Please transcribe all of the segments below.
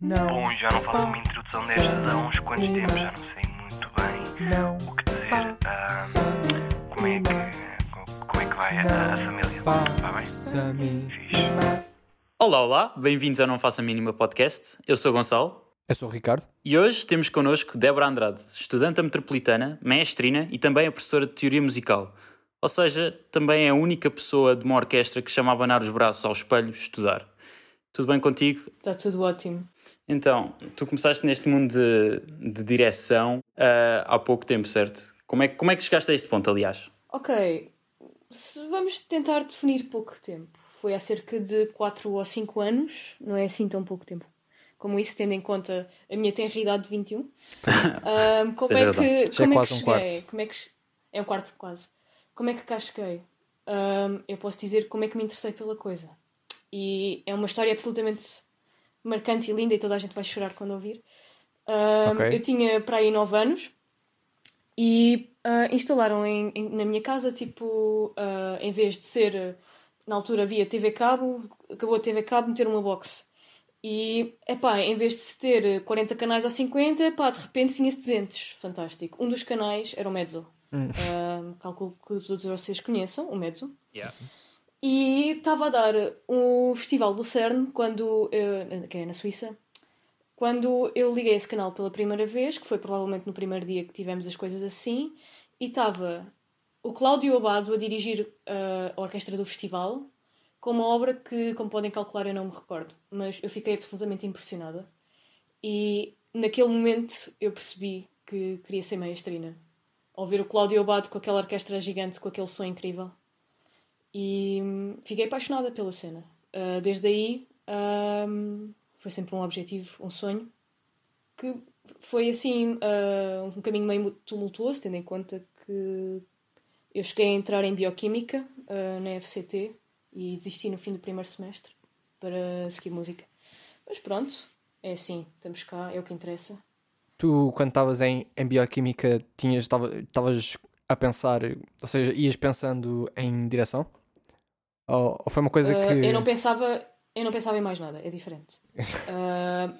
Não. Bom, já não faço uma introdução destas há uns quantos tempos, já não sei muito bem Não. o que dizer. Ah, como é que. Como é que vai a, a família? Vai bem? Fixe. Olá, olá, bem-vindos ao Não Faça Mínima Podcast. Eu sou o Gonçalo Eu sou o Ricardo. e hoje temos connosco Débora Andrade, estudante da metropolitana, mestrina e também a professora de teoria musical. Ou seja, também é a única pessoa de uma orquestra que chama a abanar os braços ao espelho estudar. Tudo bem contigo? Está tudo ótimo. Então, tu começaste neste mundo de, de direção ah, há pouco tempo, certo? Como é, que- como é que chegaste a este ponto, aliás? Ok, se vamos tentar definir pouco tempo. Foi há cerca de 4 ou 5 anos, não é assim tão pouco tempo. Como isso, tendo em conta a minha tenra idade de 21. Ahm, como Tens é razão. que, Já é como é que um cheguei? quarto. Como é, que, é um quarto quase. Como é que cá cheguei? Ahm, eu posso dizer como é que me interessei pela coisa. E é uma história absolutamente marcante e linda e toda a gente vai chorar quando ouvir. Ahm, Ok. Eu tinha para aí 9 anos e ah, instalaram em- em- na minha casa, tipo, ah, em vez de ser, na altura havia TV cabo, acabou a TV cabo, meter uma box. E, epá, em vez de se ter 40 canais ou 50, pá, de repente tinha-se 200. Fantástico. Um dos canais era o Mezzo. Hum. Calculo que todos vocês conheçam o Mezzo. E estava a dar o Festival do CERN, quando, eu- que é na Suíça, quando eu liguei esse canal pela primeira vez, que foi provavelmente no primeiro dia que tivemos as coisas assim, e estava o Cláudio Abado a dirigir uh, a orquestra do festival, com uma obra que, como podem calcular, eu não me recordo, mas eu fiquei absolutamente impressionada. E naquele momento eu percebi que queria ser maestrina. Ver o Cláudio Abado com aquela orquestra gigante, com aquele som incrível. E hum, fiquei apaixonada pela cena. Uh, desde aí hum, foi sempre um objetivo, um sonho, que foi assim uh, um caminho meio tumultuoso, tendo em conta que eu cheguei a entrar em Bioquímica uh, na FCT e desisti no fim do primeiro semestre para seguir música. Mas pronto, é assim, estamos cá, é o que interessa. Tu, quando estavas em, em bioquímica, estavas a pensar, ou seja, ias pensando em direção? Ou, ou foi uma coisa Uh, que. Eu não pensava, eu não pensava em mais nada, é diferente. Uh,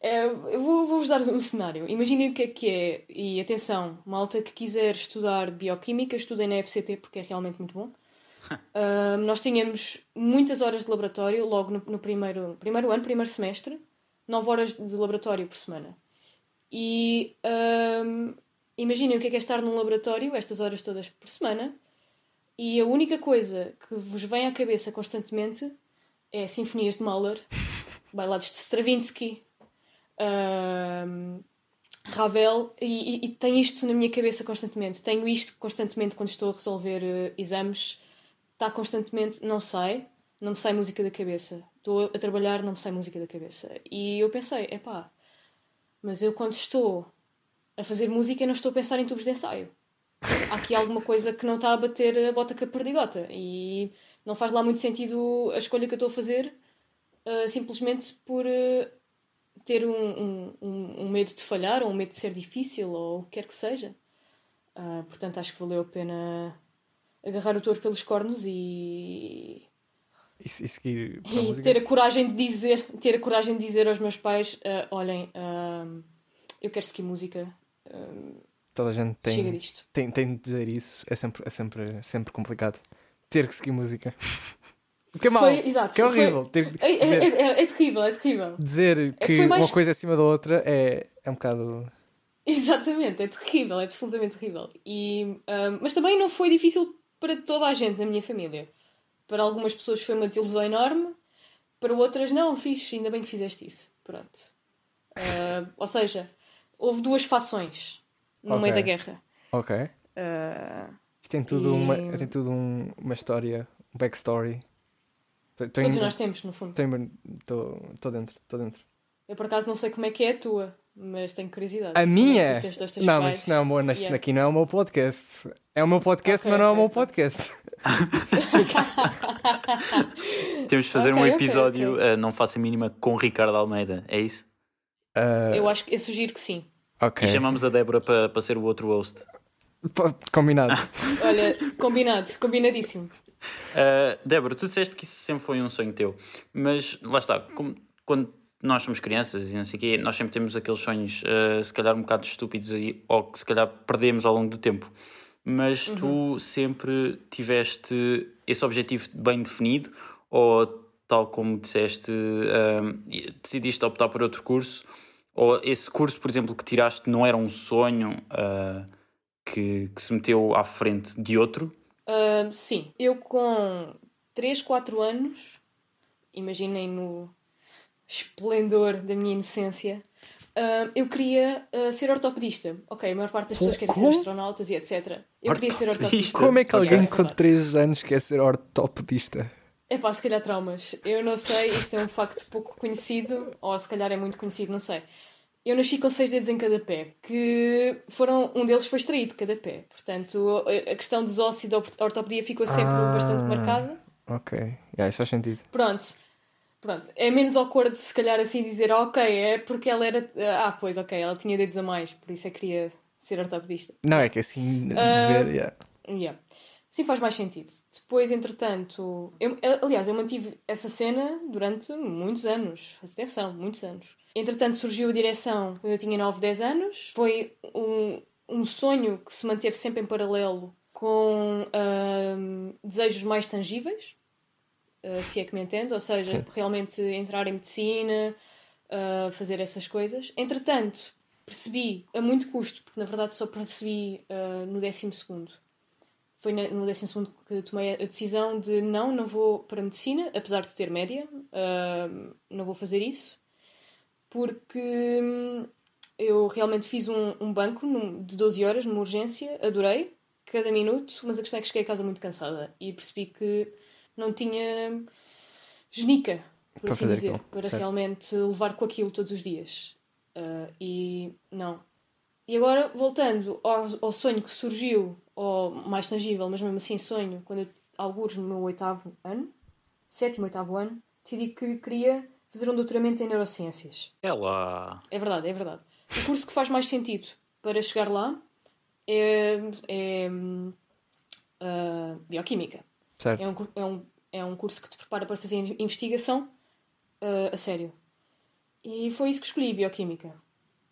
eu vou- vou-vos dar um cenário. Imaginem o que é que é, e atenção, malta que quiser estudar bioquímica, estudem na FCT porque é realmente muito bom. Uh, nós tínhamos muitas horas de laboratório logo no, no primeiro, primeiro ano, primeiro semestre, 9 horas de laboratório por semana. E um, imaginem o que é, que é estar num laboratório estas horas todas por semana e a única coisa que vos vem à cabeça constantemente é sinfonias de Mahler, bailados de Stravinsky, ahm, Ravel, e, e, e tenho isto na minha cabeça constantemente. Tenho isto constantemente quando estou a resolver eh, exames. Está constantemente, não sai, não me sai música da cabeça. Estou a trabalhar, não me sai música da cabeça. E eu pensei, epá, mas eu quando estou a fazer música não estou a pensar em tubos de ensaio há aqui alguma coisa que não está a bater a bota com a perdigota e não faz lá muito sentido a escolha que eu estou a fazer uh, simplesmente por uh, ter um, um, um- medo de falhar ou um medo de ser difícil ou o que quer que seja. Uh, portanto, acho que valeu a pena agarrar o touro pelos cornos e, E, e seguir e ter a coragem de dizer ter a coragem de dizer aos meus pais olhem, eu quero seguir música Toda a gente tem, tem, tem de dizer isso. É sempre, é sempre, sempre complicado. Ter que seguir música. O que é mau. Foi- exato, que é foi- horrível. Que É, é- dizer, é- é- é terrível, é terrível. dizer É, que foi mais- uma coisa acima da outra é, é um bocado. Exatamente, é terrível, é absolutamente terrível. E, ahm, mas também não foi difícil para toda a gente na minha família. Para algumas pessoas foi uma desilusão enorme, para outras não, fiz, ainda bem que fizeste isso. Pronto. Ah, ou seja, houve duas fações no Ok. meio da guerra. Ok. Ah, Isto tem tudo, E- uma, tem tudo um- uma história, um backstory. Tô- tô todos em- nós temos, no fundo. Estou dentro, estou dentro. Eu por acaso não sei como é que é a tua, mas tenho curiosidade. A minha? Não, mas não é o meu, Yeah. aqui não é o meu podcast. É o meu podcast, Ok, mas não é o meu podcast. Temos de fazer Ok, um episódio, ok. ah, Não Faça a Mínima, com Ricardo Almeida, é isso? Ah, Eu acho que eu sugiro que sim. Ok. E chamamos a Débora para para ser o outro host. Combinado. Olha, combinado, combinadíssimo. Uh, Débora, tu disseste que isso sempre foi um sonho teu, mas lá está, como- quando nós somos crianças e não sei o quê, nós sempre temos aqueles sonhos, eh, se calhar um bocado estúpidos aí, ou que se calhar perdemos ao longo do tempo. Mas tu sempre tiveste esse objetivo bem definido, ou tal como disseste, eh, decidiste optar por outro curso, ou esse curso, por exemplo, que tiraste não era um sonho eh, que, que se meteu à frente de outro? Ah, sim, eu com 3, 4 anos, imaginem no esplendor da minha inocência, ah, eu queria ah, ser ortopedista. Ok, a maior parte das pessoas querem ser astronautas e etc. Eu queria ser Ortopedista? Como é que alguém com verdade. 3 anos quer ser ortopedista? É pá, se calhar traumas. Eu não sei, isto é um facto pouco conhecido, ou se calhar é muito conhecido, não sei. Eu nasci com seis dedos em cada pé, que foram. Um deles foi extraído, cada pé. Portanto, a questão dos ossos e da ortopedia ficou sempre Ah. bastante marcada. Ok, yeah, isso faz sentido. Pronto. Pronto. É menos awkward se calhar assim dizer, "Ah, ok, é porque ela era. Ah, pois, ok, ela tinha dedos a mais, por isso é que queria ser ortopedista. Não, é que assim, de Ah, ver, yeah. Yeah. Sim, faz mais sentido. Depois, entretanto, eu- aliás, eu mantive essa cena durante muitos anos. Atenção, muitos anos. Entretanto, surgiu a direção quando eu tinha 9, 10 anos. Foi um, um sonho que se manteve sempre em paralelo com ahm, desejos mais tangíveis, ah, se é que me entende, ou seja, Sim. realmente entrar em medicina, ah, fazer essas coisas. Entretanto, percebi a muito custo, porque na verdade só percebi ah, no décimo segundo foi no décimo segundo que tomei a decisão de não, não vou para a medicina, apesar de ter média, ahm, não vou fazer isso, porque hum, eu realmente fiz um, um banco num- de 12 horas numa urgência, adorei cada minuto, mas a questão é que cheguei a casa muito cansada e percebi que não tinha genica, por Para assim dizer, aquilo, para certo. realmente levar com aquilo todos os dias. Ah, e não, e agora, voltando ao, ao sonho que surgiu, ou mais tangível, mas mesmo assim sonho, quando eu, alguns no meu oitavo ano, sétimo, oitavo ano, decidi que queria fazer um doutoramento em neurociências. É lá. É verdade, é verdade. O curso que faz mais sentido para chegar lá é, é ah, bioquímica. certo. É um, é, um, é um curso que te prepara para fazer in- investigação ah, a sério. E foi isso que escolhi, bioquímica.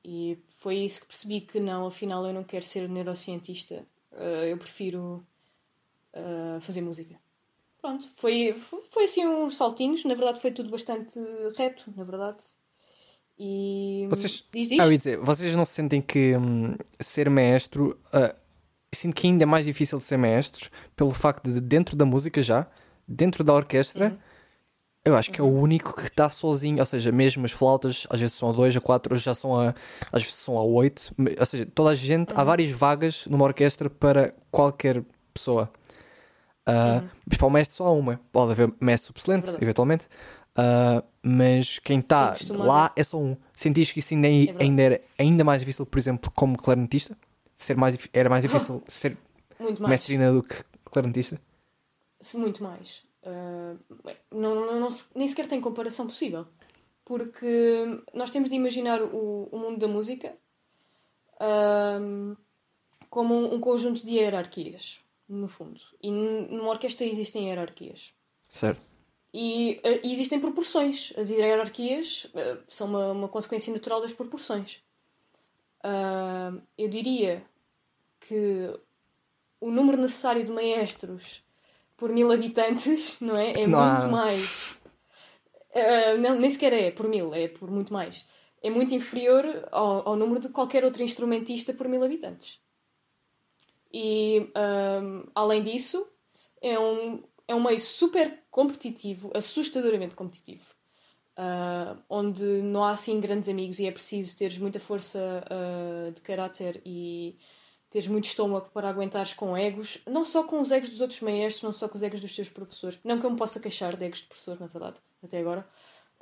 E foi isso que percebi que não, afinal eu não quero ser neurocientista, ah, eu prefiro ah, fazer música. Pronto, foi, foi, foi assim uns saltinhos, na verdade foi tudo bastante reto, na verdade. E. Vocês- Diz, diz? Ah, eu ia dizer, vocês não sentem que hum, ser maestro. eu sinto que ainda é mais difícil de ser maestro pelo facto de, dentro da música já, dentro da orquestra, Uhum. Eu acho que é o único que está sozinho. Ou seja, mesmo as flautas, às vezes são a 2, a 4, hoje já são a. às vezes são a 8. Ou seja, toda a gente. Uhum. Há várias vagas numa orquestra para qualquer pessoa. Ah, Mas para o mestre só há uma. Pode haver mestre subselente, Uhum. Verdade. eventualmente. Ah, mas quem está lá é só um. Sentiste que isso ainda, é, verdade. ainda era ainda mais difícil, por exemplo, como clarinetista? Ser mais, era mais difícil ser mais. mestrina do que clarinetista? Se- Muito mais. Ah, não, não- não nem sequer tem comparação possível. Porque nós temos de imaginar o, o mundo da música ahm, como um, um conjunto de hierarquias, no fundo. E numa orquestra existem hierarquias. Certo. E, e existem proporções. As hierarquias eh, são uma, uma consequência natural das proporções. Ah, eu diria que o número necessário de maestros por mil habitantes, não é? É Não muito há- mais. Ah, não, nem sequer é por mil, é por muito mais. É muito inferior ao, ao número de qualquer outro instrumentista por mil habitantes. E, ahm, além disso, é um, é um meio super competitivo, assustadoramente competitivo, ah, onde não há assim grandes amigos e é preciso teres muita força ah, de caráter e teres muito estômago para aguentares com egos, não só com os egos dos outros maestros, não só com os egos dos teus professores. Não que eu me possa queixar de egos de professor, na verdade, até agora.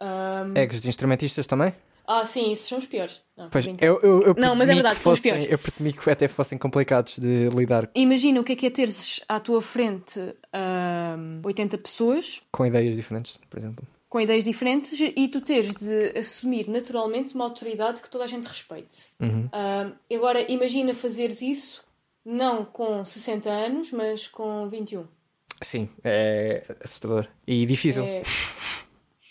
Ahm, Egos de instrumentistas também? Ah, sim, esses são os piores. Não, Pois, eu, eu, eu Não, mas é percebi verdade, que são os fossem- piores. Eu percebi que até fossem complicados de lidar Imagina o que é que é teres à tua frente ahm, 80 pessoas com ideias diferentes, por exemplo. Com ideias diferentes e tu teres de assumir naturalmente uma autoridade que toda a gente respeite. Uhum. Ahm, agora, imagina fazeres isso não com 60 anos, mas com 21. Sim, é assustador. E difícil. É,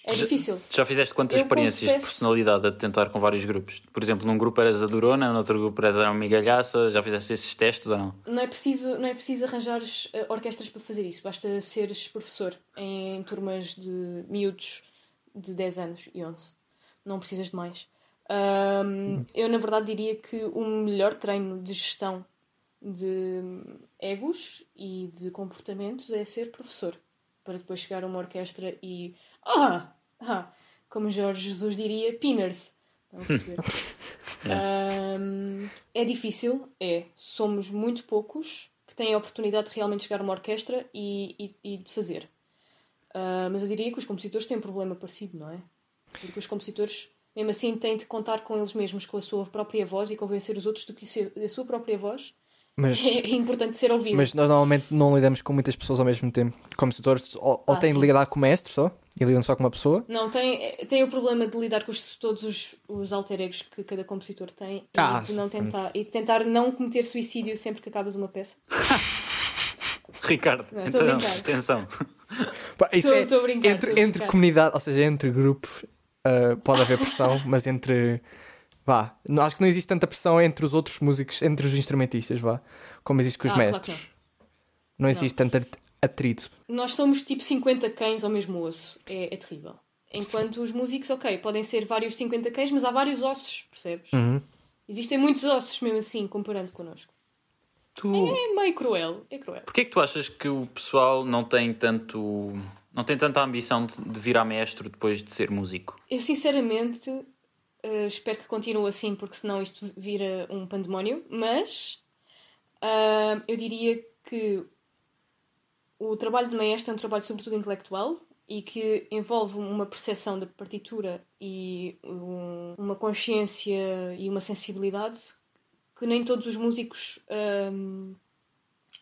É Já- difícil. Já fizeste quantas Eu experiências de confesso- personalidade a tentar com vários grupos? Por exemplo, num grupo eras a Durona, no outro grupo eras a Migalhaça, já fizeste esses testes ou não? Não é preciso, não é preciso arranjares eh, orquestras para fazer isso. Basta seres professor em turmas de miúdos de 10 anos e 11. Não precisas de mais. Ahm, eu, na verdade, diria que o melhor treino de gestão de egos e de comportamentos é ser professor. Para depois chegar a uma orquestra e. Ah! Ah como Jorge Jesus diria, pinners. Ahm, é difícil, é. Somos muito poucos que têm a oportunidade de realmente chegar a uma orquestra e, e, e de fazer. Ah, mas eu diria que os compositores têm um problema parecido, não é? Porque os compositores, mesmo assim, têm de contar com eles mesmos, com a sua própria voz e convencer os outros de que a sua própria voz Mas, é importante ser ouvida. mas nós normalmente não lidamos com muitas pessoas ao mesmo tempo. Compositores ou, ou Ah, têm de sim. lidar com o mestre só, e lidam só com uma pessoa. Não, tem, tem o problema de lidar com os- todos os, os alter egos que cada compositor tem Ah, e, de não sim. tentar, e de tentar não cometer suicídio sempre que acabas uma peça. Ricardo, Não, estou então, atenção. Pá, isso Estou- é brincar, entre, entre brincar. comunidade, ou seja, entre grupos, ah, pode haver pressão, mas entre. Vá, acho que não existe tanta pressão entre os outros músicos, entre os instrumentistas, vá, como existe com os Ah, claro mestres. que não. existe tanto at- atrito. Nós somos tipo 50 cães ao mesmo osso. É, é terrível. Enquanto os músicos, ok, podem ser vários 50 cães, mas há vários ossos, percebes? Uhum. Existem muitos ossos mesmo assim, comparando connosco. Tu, É meio cruel, é cruel. porquê é que tu achas que o pessoal não tem tanto. não tem tanta ambição de, de virar mestre depois de ser músico? Eu sinceramente eh, espero que continue assim, porque senão isto vira um pandemónio, mas ah, eu diria que o trabalho de maestro é um trabalho sobretudo intelectual e que envolve uma percepção da partitura e um- uma consciência e uma sensibilidade que nem todos os músicos ahm,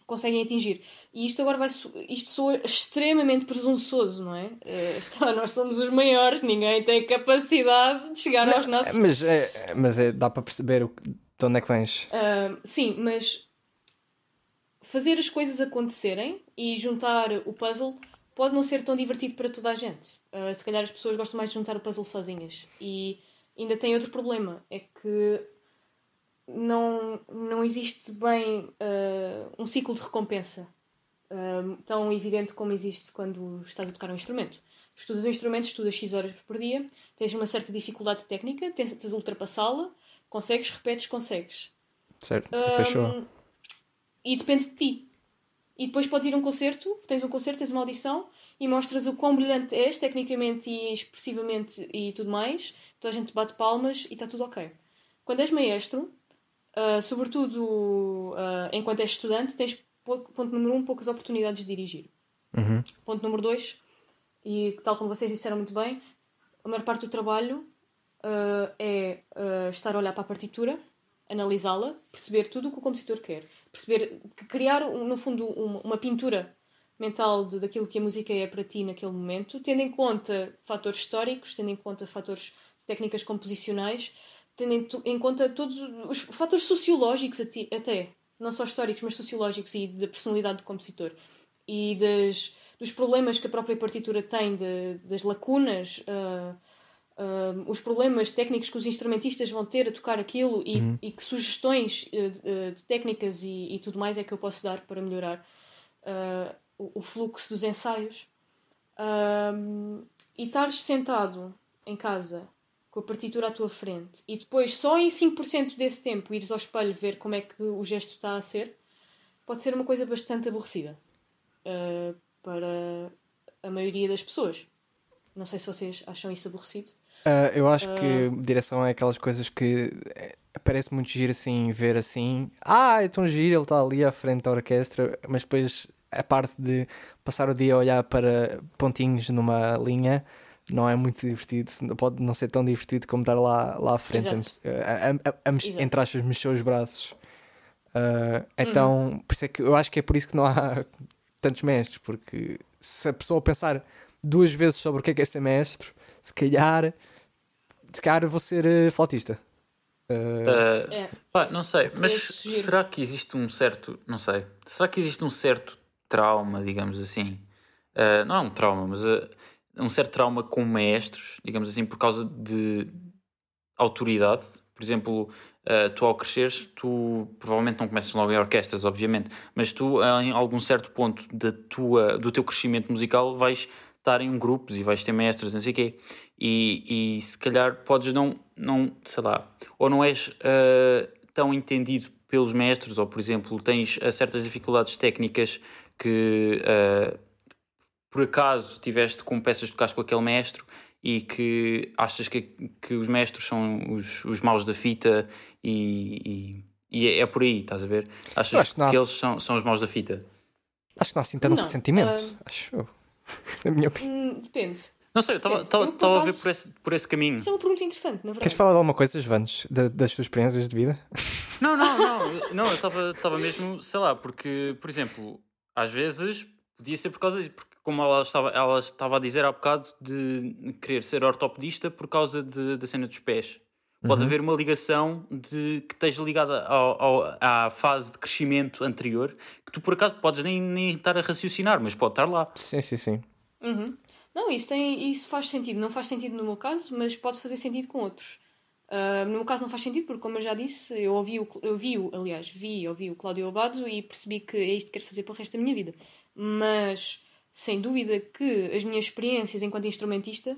conseguem atingir. E isto agora vai isto soa extremamente presunçoso, não é? Eh, está, nós somos os maiores, ninguém tem capacidade de chegar aos nossos Mas, é, mas é, dá para perceber o, de onde é que vens. Ahm, sim, mas fazer as coisas acontecerem e juntar o puzzle pode não ser tão divertido para toda a gente. Ah, se calhar as pessoas gostam mais de juntar o puzzle sozinhas. E ainda tem outro problema: é que não, não existe bem ah, um ciclo de recompensa ah, tão evidente como existe quando estás a tocar um instrumento. Estudas um instrumento, estudas X horas por dia, tens uma certa dificuldade técnica, tentas ultrapassá-la, consegues, repetes, consegues. Certo? Hum, e depende de ti. E depois podes ir a um concerto, tens um concerto, tens uma audição e mostras o quão brilhante és, tecnicamente e expressivamente e tudo mais. Toda a gente bate palmas e está tudo ok. Quando és maestro, ah, sobretudo ah, enquanto és estudante, tens, ponto número um, poucas oportunidades de dirigir. Uhum. Ponto número dois, e tal como vocês disseram muito bem, a maior parte do trabalho ah, é estar a olhar para a partitura, analisá-la, perceber tudo o que o compositor quer, perceber criar um, no fundo uma, uma pintura mental de, daquilo que a música é para ti naquele momento, tendo em conta fatores históricos, tendo em conta fatores de técnicas composicionais, tendo em, tu- em conta todos os fatores sociológicos ati- até, não só históricos, mas sociológicos e da personalidade do compositor. E das, dos problemas que a própria partitura tem, de- das lacunas, ah, ah, os problemas técnicos que os instrumentistas vão ter a tocar aquilo e, e que sugestões eh, de, técnicas e, e tudo mais é que eu posso dar para melhorar o, o fluxo dos ensaios. E estares sentado em casa com a partitura à tua frente e depois só em 5% desse tempo ires ao espelho ver como é que o gesto está a ser, pode ser uma coisa bastante aborrecida uh, para a maioria das pessoas. Não sei se vocês acham isso aborrecido. Ah, eu acho que direção é aquelas coisas que eh, parece muito giro assim, ver assim, ah, é tão giro, ele está ali à frente da orquestra, mas depois a parte de passar o dia a olhar para pontinhos numa linha não é muito divertido, pode não ser tão divertido como estar lá, lá à frente, a, a- a- entre aspas, mexer os braços. Ah, então, por isso é que eu acho que é por isso que não há tantos mestres, porque se a pessoa pensar duas vezes sobre o que é, que é ser mestre, se calhar, se calhar vou ser eh, flautista. Uh, É. pá, não sei, mas será que existe um certo. Não sei. Será que existe um certo trauma, digamos assim? Uh, não é um trauma, mas uh, um certo trauma com maestros, digamos assim, por causa de autoridade. Por exemplo, uh, tu ao cresceres, tu provavelmente não começas logo em orquestras, obviamente, mas tu em algum certo ponto da tua, do teu crescimento musical vais estar em grupos e vais ter mestres, não sei o quê. E, e se calhar podes não, não, sei lá, ou não és uh, tão entendido pelos mestres, ou por exemplo, tens uh, certas dificuldades técnicas que uh, por acaso tiveste com peças de tocar com aquele mestre e que achas que, que os mestres são os, os maus da fita e, e, e é, é por aí, estás a ver? Achas que, que eles são, são os maus da fita? Acho que não há assim tanto não, pressentimento, uh... acho eu. Na minha opinião. Hum, depende. Não sei, estava a ver por esse, por esse caminho. Isso é uma pergunta interessante, na verdade. Queres falar de alguma coisa, Vandes, das tuas experiências de vida? Não, não, não. não eu estava mesmo, sei lá, porque, por exemplo, às vezes podia ser por causa disso, porque como ela estava, ela estava a dizer há bocado, de querer ser ortopedista por causa de, da cena dos pés. Pode uhum. haver uma ligação de, que esteja ligada ao, ao, à fase de crescimento anterior, que tu por acaso podes nem, nem estar a raciocinar, mas pode estar lá. Sim, sim, sim. Uhum. Não, isso, tem, isso faz sentido. Não faz sentido no meu caso, mas pode fazer sentido com outros. Uh, no meu caso não faz sentido, porque como eu já disse, eu ouvi, o, eu vi, o, aliás, vi ouvi o Cláudio Abado e percebi que é isto que quero fazer para o resto da minha vida. Mas, sem dúvida que as minhas experiências enquanto instrumentista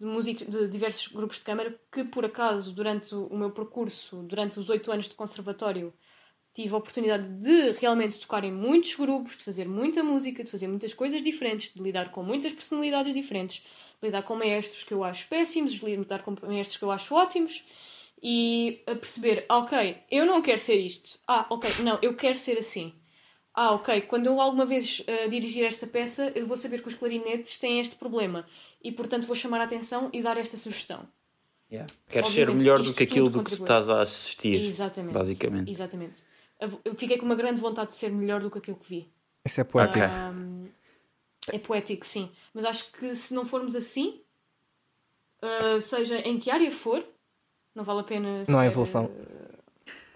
de música de diversos grupos de câmara que por acaso durante o meu percurso durante os oito anos de conservatório tive a oportunidade de realmente tocar em muitos grupos, de fazer muita música, de fazer muitas coisas diferentes, de lidar com muitas personalidades diferentes, de lidar com maestros que eu acho péssimos, de lidar com maestros que eu acho ótimos e a perceber, ok, eu não quero ser isto. Ah, ok, não, eu quero ser assim. Ah, ok, quando eu alguma vez uh, dirigir esta peça, eu vou saber que os clarinetes têm este problema e, portanto, vou chamar a atenção e dar esta sugestão. Yeah. Queres ser melhor do que aquilo do que estás a assistir, Exatamente. basicamente. Exatamente eu fiquei com uma grande vontade de ser melhor do que aquilo que vi. Isso é poético. Um, é poético, sim. Mas acho que se não formos assim, uh, seja em que área for, não vale a pena. Não há evolução.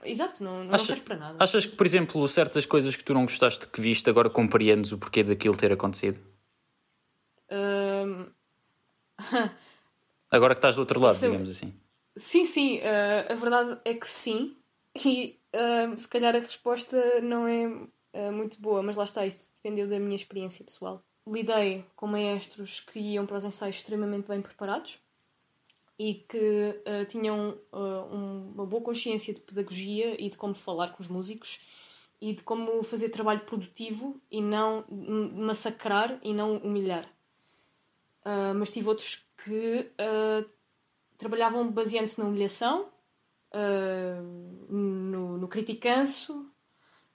Exato, não, não, Acha, serve para nada. Achas que, por exemplo, certas coisas que tu não gostaste que viste, agora compreendes o porquê daquilo ter acontecido? Um... agora que estás do outro lado, digamos assim. Sim, sim, uh, a verdade é que sim. E uh, se calhar a resposta não é uh, muito boa, mas lá está, isto dependeu da minha experiência pessoal. Lidei com maestros que iam para os ensaios extremamente bem preparados e que uh, tinham um, uma boa consciência de pedagogia e de como falar com os músicos e de como fazer trabalho produtivo e não massacrar e não humilhar. mas tive outros que trabalhavam baseando-se na humilhação uh, no, no criticanço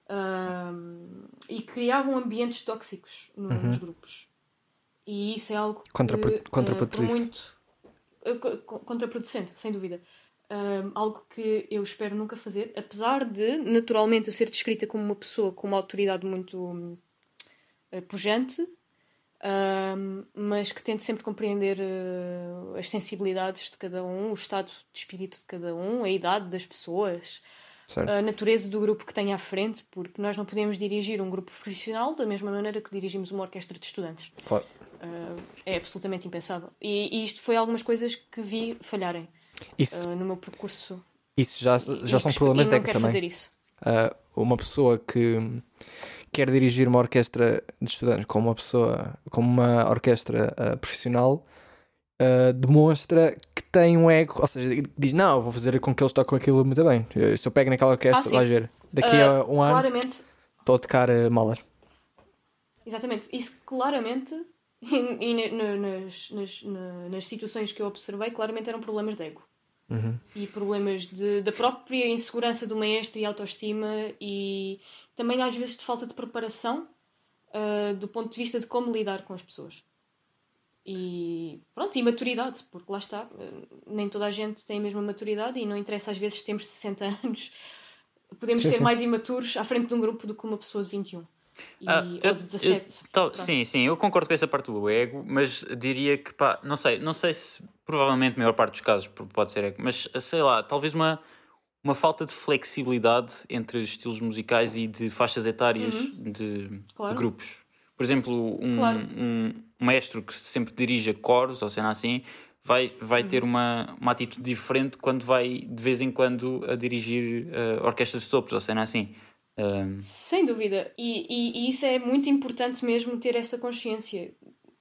uh, e criavam ambientes tóxicos no, uhum. nos grupos. E isso é algo que, contraprodutivo. Uh, muito contraproducente, sem dúvida. Uh, algo que eu espero nunca fazer, apesar de, naturalmente, eu ser descrita como uma pessoa com uma autoridade muito uh, pujante, um, mas que tente sempre compreender uh, as sensibilidades de cada um, o estado de espírito de cada um, a idade das pessoas, certo. a natureza do grupo que tem à frente, porque nós não podemos dirigir um grupo profissional da mesma maneira que dirigimos uma orquestra de estudantes. Claro. Uh, é absolutamente impensável. E, e, isto foi algumas coisas que vi falharem isso, uh, no meu percurso. Isso já, já são problemas de também. Fazer isso. uma pessoa que quer dirigir uma orquestra de estudantes como uma pessoa, como uma orquestra uh, profissional, uh, demonstra que tem um ego, ou seja, diz: Não, vou fazer com que eles toquem aquilo muito bem. Se eu pego naquela orquestra, ah, ver, daqui uh, a um ano estou a tocar uh, Mahler. Exatamente, isso claramente, e, e nas, nas, nas situações que eu observei, claramente eram problemas de ego. Uhum. E problemas de, da própria insegurança do maestro e autoestima, e também às vezes de falta de preparação uh, do ponto de vista de como lidar com as pessoas. E pronto, e maturidade, porque lá está, uh, nem toda a gente tem a mesma maturidade e não interessa às vezes temos 60 anos, podemos sim, ser sim. mais imaturos à frente de um grupo do que uma pessoa de 21. E, ah, ou de 17. Eu, sim, sim, eu concordo com essa parte do ego, mas diria que pá, não sei, não sei se provavelmente a maior parte dos casos pode ser ego, mas sei lá, talvez uma, uma falta de flexibilidade entre estilos musicais e de faixas etárias uhum. de, claro. de, grupos. Por exemplo, um, Claro. um maestro que sempre dirija coros ou cena assim vai, vai ter uma, uma atitude diferente quando vai de vez em quando a dirigir uh, orquestras de sopros ou cena assim. Um, Sem dúvida. E, e- e isso é muito importante mesmo ter essa consciência.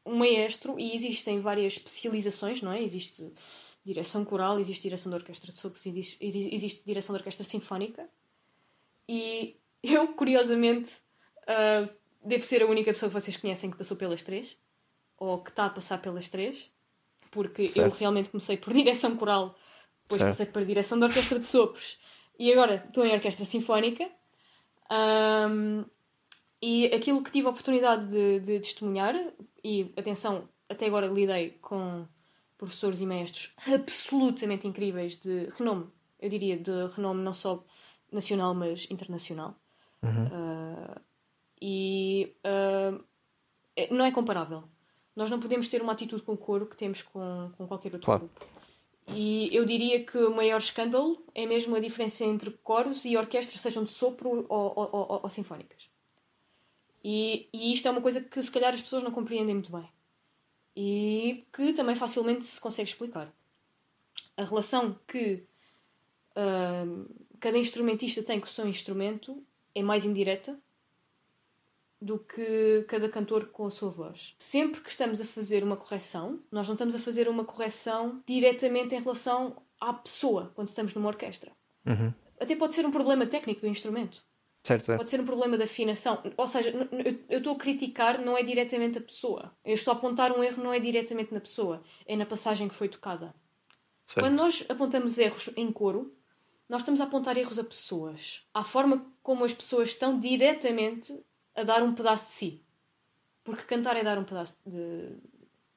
Um maestro, e existem várias especializações, não é? Existe direção coral, existe direção de orquestra de sopros, existe, existe direção de orquestra sinfónica. E eu, curiosamente, ah, devo ser a única pessoa que vocês conhecem que passou pelas três, ou que está a passar pelas três, porque eu Certo. realmente comecei por direção coral, depois Certo. passei para direção de orquestra de sopros, e agora estou em orquestra sinfónica. Ahm, e aquilo que tive a oportunidade de, de testemunhar, e atenção, até agora lidei com professores e mestres absolutamente incríveis de renome, eu diria de renome não só nacional, mas internacional. Ah, e é- não é comparável. Nós não podemos ter uma atitude com o coro que temos com, com qualquer outro Claro. grupo. E eu diria que o maior escândalo é mesmo a diferença entre coros e orquestras, sejam de sopro ou, ou- ou- ou sinfónicas. E, e isto é uma coisa que se calhar as pessoas não compreendem muito bem. E que também facilmente se consegue explicar. A relação que ahm, cada instrumentista tem com o seu instrumento é mais indireta do que cada cantor com a sua voz. Sempre que estamos a fazer uma correção, nós não estamos a fazer uma correção diretamente em relação à pessoa quando estamos numa orquestra. Uhum. Até pode ser um problema técnico do instrumento. Certo, certo. Pode ser um problema de afinação. Ou seja, eu estou a criticar não é diretamente a pessoa. Eu estou a apontar um erro não é diretamente na pessoa, é na passagem que foi tocada. certo. Quando nós apontamos erros em coro, nós estamos a apontar erros a pessoas. À forma como as pessoas estão diretamente a dar um pedaço de si. Porque cantar é dar um pedaço de,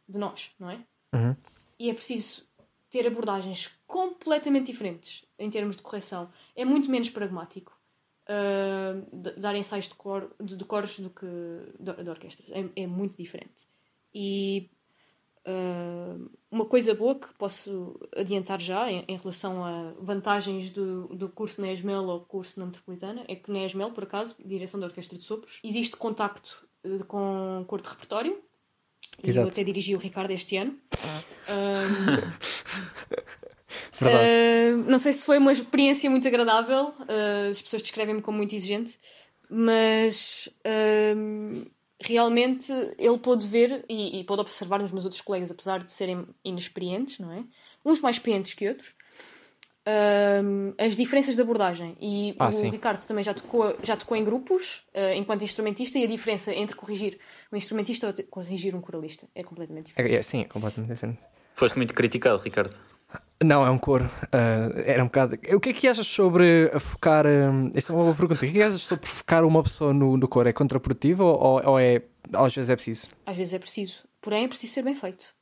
de nós, não é? Uhum. E é preciso ter abordagens completamente diferentes em termos de correção. É muito menos pragmático d- dar ensaios de, cor, de, de coros do que de, de orquestras. É, é muito diferente. E ah, uma coisa boa que posso adiantar já em, em relação a vantagens do, do curso na ESMEL ou curso na Metropolitana é que na ESMEL, por acaso, direção da Orquestra de Sopros, existe contacto eh, com cor de repertório. E eu Exato. até dirigi o Ricardo este ano. Uh, não sei se foi uma experiência muito agradável, uh, as pessoas descrevem-me como muito exigente, mas um, realmente ele pôde ver e, e pôde observar nos meus outros colegas, apesar de serem inexperientes, não é? Uns mais experientes que outros, um, as diferenças de abordagem. E Ah, o sim. Ricardo também já tocou, já tocou em grupos uh, enquanto instrumentista e a diferença entre corrigir um instrumentista ou corrigir um coralista é completamente diferente. É, é, sim, é completamente diferente. Foste muito criticado, Ricardo. Não, é um coro. Ah, era um bocado. O que é que achas sobre focar. hum, Essa é uma boa pergunta. O que é que achas sobre focar uma pessoa no, no coro? É contraprodutivo ou, ou é. Às vezes é preciso? Às vezes é preciso. Porém, é preciso ser bem feito.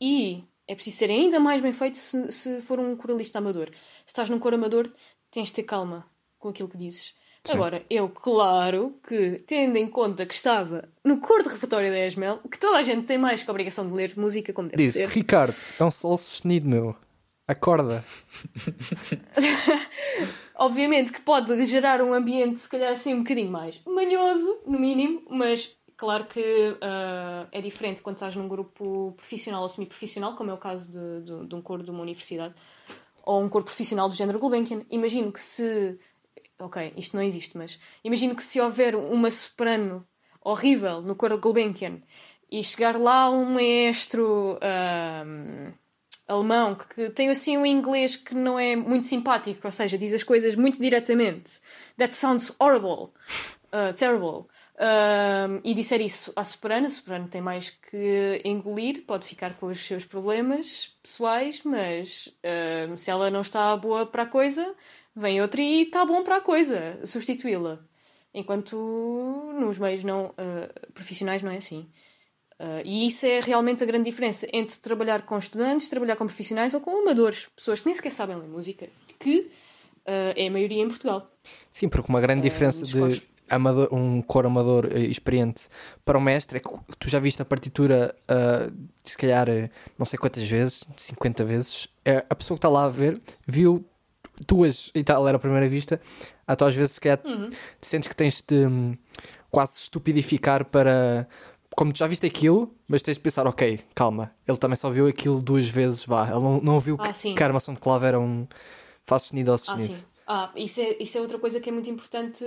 E é preciso ser ainda mais bem feito se, se for um coralista amador. Se estás num coro amador, tens de ter calma com aquilo que dizes. Agora, eu, claro que, tendo em conta que estava no de repertório da ESMEL, que toda a gente tem mais que a obrigação de ler música como deve Disse, ser. Ricardo, é um sol sustenido, meu. Acorda. Obviamente que pode gerar um ambiente, se calhar assim, um bocadinho mais manhoso, no mínimo, mas claro que ah, é diferente quando estás num grupo profissional ou semi-profissional, como é o caso de, de, de um coro de uma universidade, ou um coro profissional do género Gulbenkian. Imagino que se. Ok, isto não existe, mas imagino que se houver uma soprano horrível no coro Gulbenkian e chegar lá um maestro. ahm, alemão que, que tem assim um inglês que não é muito simpático, ou seja, diz as coisas muito diretamente. That sounds horrible, uh, terrible. Um, e disser isso à soprano, a soprano tem mais que engolir, pode ficar com os seus problemas pessoais, mas um, se ela não está boa para a coisa, vem outra e está bom para a coisa, substituí-la. Enquanto nos meios não uh, profissionais não é assim. Uh, e isso é realmente a grande diferença entre trabalhar com estudantes, trabalhar com profissionais ou com amadores, pessoas que nem sequer sabem ler música, que uh, é a maioria em Portugal. Sim, porque uma grande diferença de amador, um coro amador experiente para o mestre é que tu já viste a partitura, se calhar, não sei quantas vezes, 50 vezes. A pessoa que está lá a ver viu duas e tal, era a primeira vista. Ah, tu às vezes, se calhar, Uhum. sentes que tens de, hum, quase estupidificar para. Como tu já viste aquilo, mas tens de pensar, ok, calma, ele também só viu aquilo duas vezes, vá. Ele não, não viu Ah, que, que a armação de clave era um Fá sustenido ou Ah, sustenido. sim. Ah, isso é, isso é outra coisa que é muito importante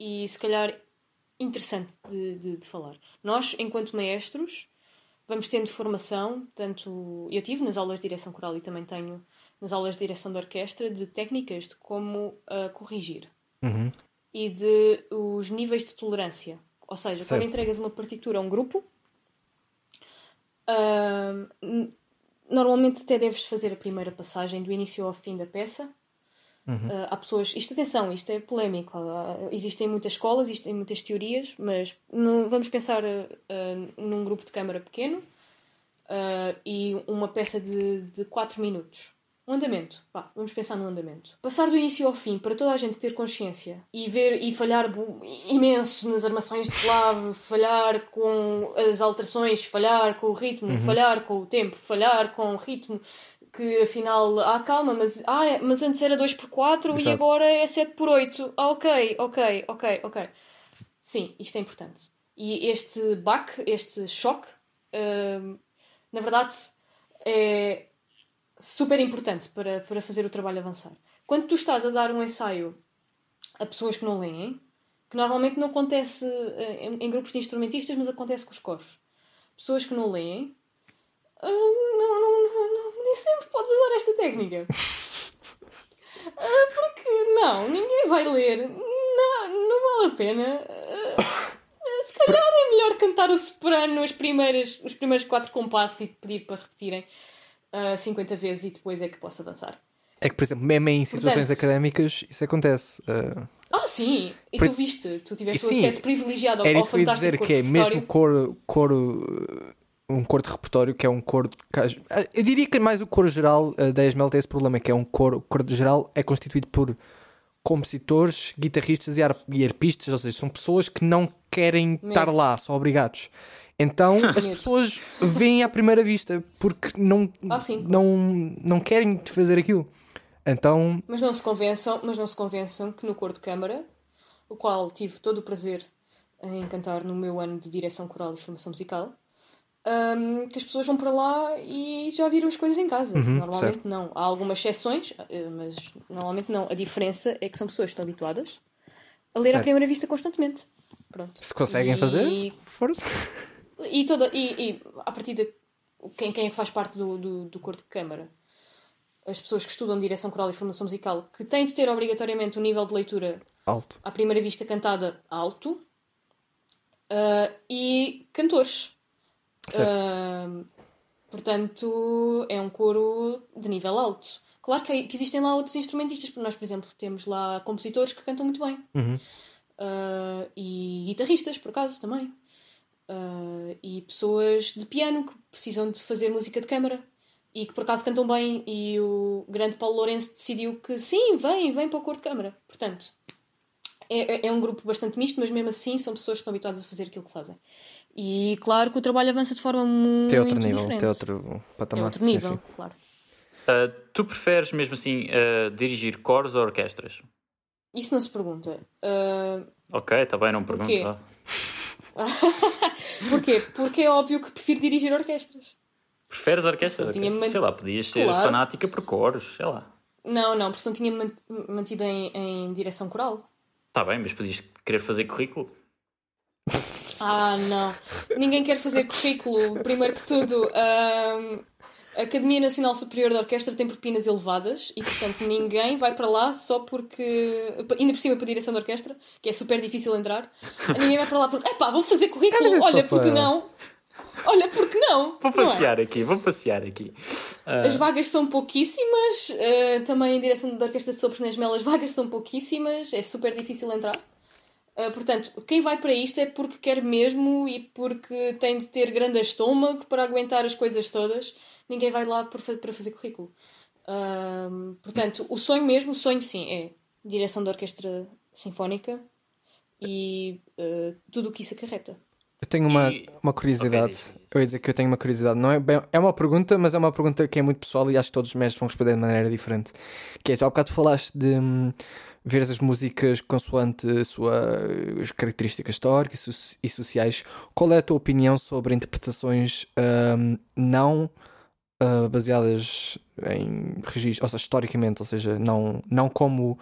e se calhar interessante de, de, de falar. Nós, enquanto maestros, vamos tendo formação, tanto eu tive nas aulas de direção coral e também tenho nas aulas de direção de orquestra, de técnicas de como ah, corrigir Uhum. e de os níveis de tolerância. Ou seja, Certo. quando entregas uma partitura a um grupo, n- normalmente até deves fazer a primeira passagem do início ao fim da peça. Uhum. Ah, há pessoas, isto atenção, isto é polémico. Ah, existem muitas escolas, existem muitas teorias, mas não- vamos pensar ah, num grupo de câmara pequeno e uma peça de, de 4 minutos. Um andamento, Vá, vamos pensar no andamento. Passar do início ao fim para toda a gente ter consciência e ver e falhar imenso nas armações de clave, falhar com as alterações, falhar com o ritmo, falhar com o tempo, falhar com o ritmo, que afinal, ah, calma, mas, ah, é- mas antes era 2 por 4 e agora é 7 por 8 Ah, ok, ok, ok, ok. Sim, isto é importante. E este baque, este choque, hum, na verdade, é super importante para, para fazer o trabalho avançar. Quando tu estás a dar um ensaio a pessoas que não leem, que normalmente não acontece eh, em, em grupos de instrumentistas, mas acontece com os coros. Pessoas que não leem, ah, não, não, não, não, nem sempre podes usar esta técnica. Ah, porque não, ninguém vai ler. Não, não vale a pena. Ah, se calhar é melhor cantar o soprano as primeiras, os primeiros quatro compassos e pedir para repetirem ah, 50 vezes e depois é que possa dançar. É que, por exemplo, mesmo em situações Portanto- académicas, isso acontece. Uh, Ah, sim! E Por tu viste, tu tiveste Sim, o acesso privilegiado ao, era isso que eu ia dizer, que é mesmo coro, coro, uh, um coro de repertório, que é um coro. de Ah, Eu diria que mais o coro geral uh, da ESML tem esse problema, que é um coro, o coro geral é constituído por compositores, guitarristas e, ar- arpistas, ou seja, são pessoas que não querem estar Mesmo. lá, são obrigados. Então as pessoas veem à primeira vista porque não, Ah, não, não querem fazer aquilo. Então, Mas não se convençam, mas não se convençam que no coro de câmara, o qual tive todo o prazer em cantar no meu ano de direção coral e formação musical, hum, que as pessoas vão para lá e já viram as coisas em casa. Uhum, normalmente certo. não. Há algumas exceções, eh, mas normalmente não. A diferença é que são pessoas que estão habituadas a ler à Certo. primeira vista constantemente. Pronto. se conseguem E- fazer, força. E, toda, e, e a partir de quem, quem é que faz parte do, do, do coro de câmara? As pessoas que estudam direção coral e formação musical, que têm de ter obrigatoriamente um nível de leitura Alto. à primeira vista cantada alto, ah, e cantores. Ah, portanto, é um coro de nível alto. Claro que, que existem lá outros instrumentistas, porque nós, por exemplo, temos lá compositores que cantam muito bem. Uhum. Uh, e guitarristas, por acaso, também. Uh, e pessoas de piano que precisam de fazer música de câmara e que por acaso cantam bem. E o grande Paulo Lourenço decidiu que sim, vem, vem para o coro de câmara. Portanto, é, é- é um grupo bastante misto, mas mesmo assim são pessoas que estão habituadas a fazer aquilo que fazem. E claro que o trabalho avança de forma muito Tem outro nível, diferente. tem outro patamar. É outro Sim, nível, sim. claro. Ah, tu preferes mesmo assim ah, dirigir coros ou orquestras? Isso não se pergunta. Uh, Ok, está bem, não pergunto. porquê? Porque é óbvio que prefiro dirigir orquestras. Preferes orquestra? Eu tinha Ok. man- Sei lá, podias ser Claro. fanática por coros, sei lá. Não, não, porque não tinha man- mantido em, em direção coral. Está bem, mas podias querer fazer currículo. Ah, não. Ninguém quer fazer currículo. Primeiro que tudo, ahm, a Academia Nacional Superior de Orquestra tem propinas elevadas e, portanto, ninguém vai para lá só porque. Ainda por cima para a direção de orquestra, que é super difícil entrar. Ninguém vai para lá porque. Epá, vou fazer currículo. É Olha, porque para- não? Olha, porque não? Vou Não é? passear aqui, vou passear aqui. Ah, As vagas são pouquíssimas, eh, também em direção da Orquestra de Sopros nas Mel, as vagas são pouquíssimas, é super difícil entrar. Eh, portanto, quem vai para isto é porque quer mesmo e porque tem de ter grande estômago para aguentar as coisas todas. Ninguém vai lá para fazer currículo. Ahm, portanto, o sonho mesmo, o sonho sim, é direção da Orquestra Sinfónica e eh, tudo o que isso acarreta. Eu tenho uma, E- uma curiosidade. Ok, diz, diz. Eu ia dizer que eu tenho uma curiosidade. Não é, bem- é uma pergunta, mas é uma pergunta que é muito pessoal e acho que todos os mestres vão responder de maneira diferente. Que é, tu há bocado falaste de hum, ver as músicas consoante as suas características históricas e so- sociais. Qual é a tua opinião sobre interpretações ahm, não ah, baseadas em registro, ou seja, historicamente, ou seja, não, não como,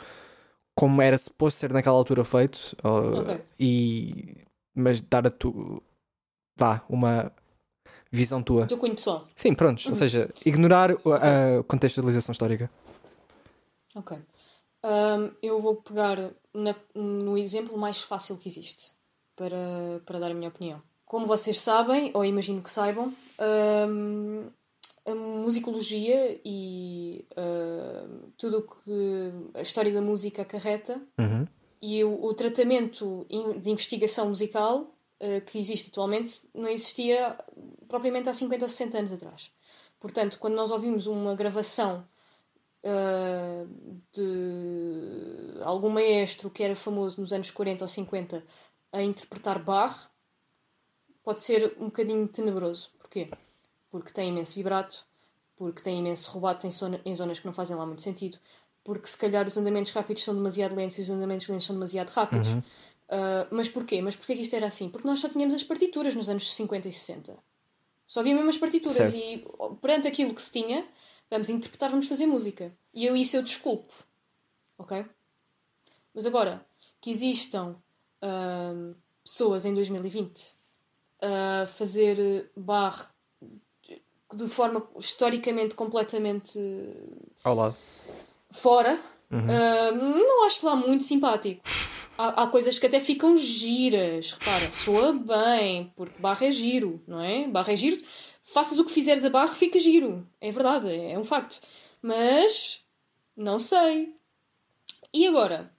como era suposto ser naquela altura feito, ou- Ok. e, mas dar a tu, vá, uma visão tua. O teu cunho pessoal. Sim, prontos, ou seja, ignorar o- a contextualização histórica. Ok. Ahm, eu vou pegar na- no exemplo mais fácil que existe para, para dar a minha opinião. Como vocês sabem, ou imagino que saibam, ahm, a musicologia e ahm, tudo o que a história da música acarreta Uhum. e o, o tratamento de investigação musical eh, que existe atualmente não existia propriamente há 50 ou 60 anos atrás. Portanto, quando nós ouvimos uma gravação eh, de algum maestro que era famoso nos anos 40 ou 50 a interpretar Bach, pode ser um bocadinho tenebroso. Porquê? Porque tem imenso vibrato, porque tem imenso rubato em, zona- em zonas que não fazem lá muito sentido, porque se calhar os andamentos rápidos são demasiado lentos e os andamentos lentos são demasiado rápidos. Uh, mas porquê? Mas porquê que isto era assim? Porque nós só tínhamos as partituras nos anos 50 e 60. Só havia mesmo as partituras Certo. e perante aquilo que se tinha, vamos interpretar, vamos fazer música. E eu isso eu desculpo. Ok? Mas agora, que existam ahm, pessoas em 2020 a fazer bar de forma historicamente completamente Ao lado. fora, ah, não acho lá muito simpático. Há, há coisas que até ficam giras. Repara, soa bem, porque barra é giro, não é? Barra é giro. Faças o que fizeres a barra, fica giro. É verdade, é, é um facto. Mas, não sei. E agora?